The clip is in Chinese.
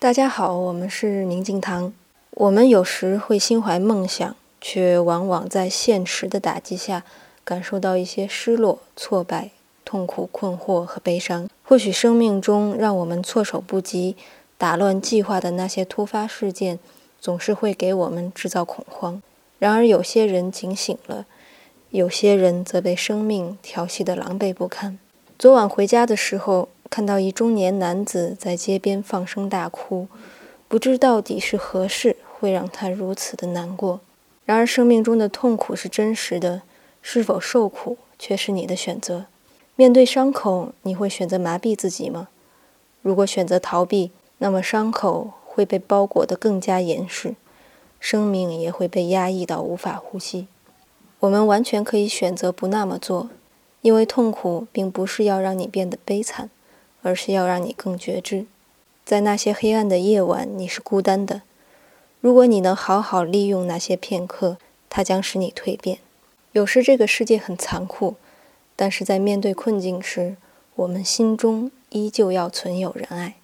大家好，我们是宁静堂。我们有时会心怀梦想，却往往在现实的打击下，感受到一些失落、挫败、痛苦、困惑和悲伤。或许生命中让我们措手不及、打乱计划的那些突发事件，总是会给我们制造恐慌。然而，有些人警醒了，有些人则被生命调戏得狼狈不堪。昨晚回家的时候。看到一中年男子在街边放声大哭，不知到底是何事会让他如此的难过。然而，生命中的痛苦是真实的，是否受苦却是你的选择。面对伤口，你会选择麻痹自己吗？如果选择逃避，那么伤口会被包裹得更加严实，生命也会被压抑到无法呼吸。我们完全可以选择不那么做，因为痛苦并不是要让你变得悲惨。而是要让你更觉知，在那些黑暗的夜晚，你是孤单的。如果你能好好利用那些片刻，它将使你蜕变。有时这个世界很残酷，但是在面对困境时，我们心中依旧要存有仁爱。